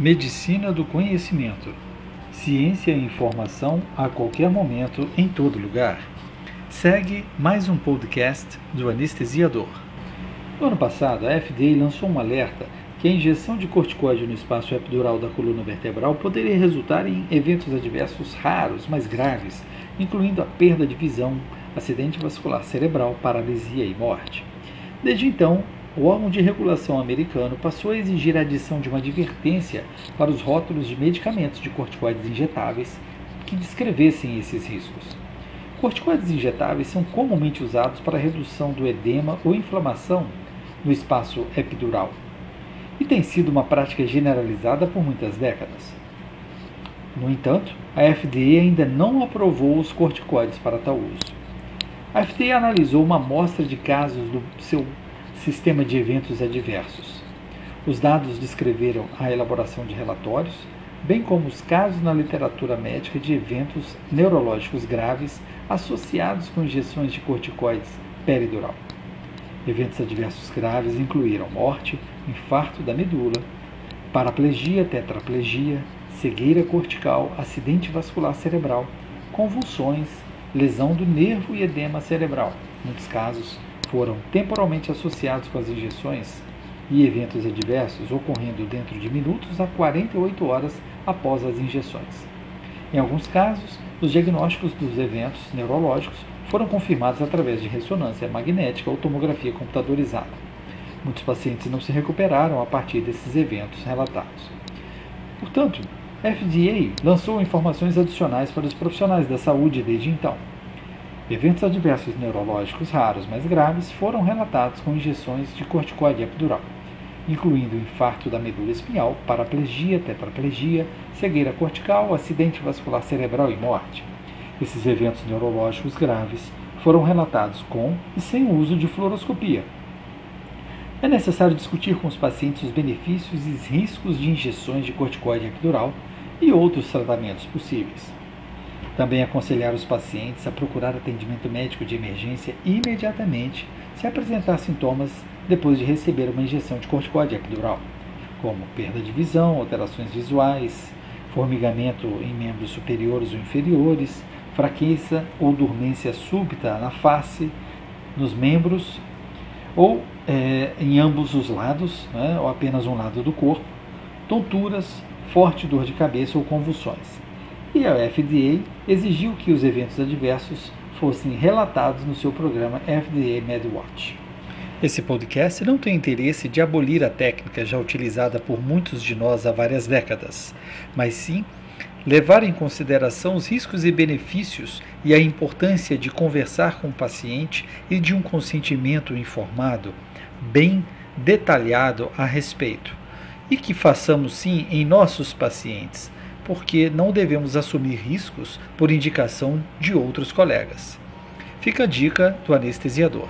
Medicina do conhecimento. Ciência e informação a qualquer momento, em todo lugar. Segue mais um podcast do anestesiador. No ano passado, a FDA lançou um alerta que a injeção de corticoide no espaço epidural da coluna vertebral poderia resultar em eventos adversos raros, mas graves, incluindo a perda de visão, acidente vascular cerebral, paralisia e morte. Desde então, o órgão de regulação americano passou a exigir a adição de uma advertência para os rótulos de medicamentos de corticoides injetáveis que descrevessem esses riscos. Corticoides injetáveis são comumente usados para redução do edema ou inflamação no espaço epidural e tem sido uma prática generalizada por muitas décadas. No entanto, a FDA ainda não aprovou os corticoides para tal uso. A FDA analisou uma amostra de casos do seu sistema de eventos adversos. Os dados descreveram a elaboração de relatórios, bem como os casos na literatura médica de eventos neurológicos graves associados com injeções de corticoides peridural. Eventos adversos graves incluíram morte, infarto da medula, paraplegia, tetraplegia, cegueira cortical, acidente vascular cerebral, convulsões, lesão do nervo e edema cerebral. Muitos casos foram temporalmente associados com as injeções e eventos adversos ocorrendo dentro de minutos a 48 horas após as injeções. Em alguns casos, os diagnósticos dos eventos neurológicos foram confirmados através de ressonância magnética ou tomografia computadorizada. Muitos pacientes não se recuperaram a partir desses eventos relatados. Portanto, a FDA lançou informações adicionais para os profissionais da saúde desde então. Eventos adversos neurológicos raros, mas graves, foram relatados com injeções de corticoide epidural, incluindo infarto da medula espinhal, paraplegia, tetraplegia, cegueira cortical, acidente vascular cerebral e morte. Esses eventos neurológicos graves foram relatados com e sem o uso de fluoroscopia. É necessário discutir com os pacientes os benefícios e riscos de injeções de corticoide epidural e outros tratamentos possíveis. Também aconselhar os pacientes a procurar atendimento médico de emergência imediatamente se apresentar sintomas depois de receber uma injeção de corticoide epidural, como perda de visão, alterações visuais, formigamento em membros superiores ou inferiores, fraqueza ou dormência súbita na face, nos membros ou é, em ambos os lados, né, ou apenas um lado do corpo, tonturas, forte dor de cabeça ou convulsões e a FDA exigiu que os eventos adversos fossem relatados no seu programa FDA MedWatch. Esse podcast não tem interesse de abolir a técnica já utilizada por muitos de nós há várias décadas, mas sim levar em consideração os riscos e benefícios e a importância de conversar com o paciente e de um consentimento informado, bem detalhado a respeito. E que façamos sim em nossos pacientes, porque não devemos assumir riscos por indicação de outros colegas. Fica a dica do anestesiador.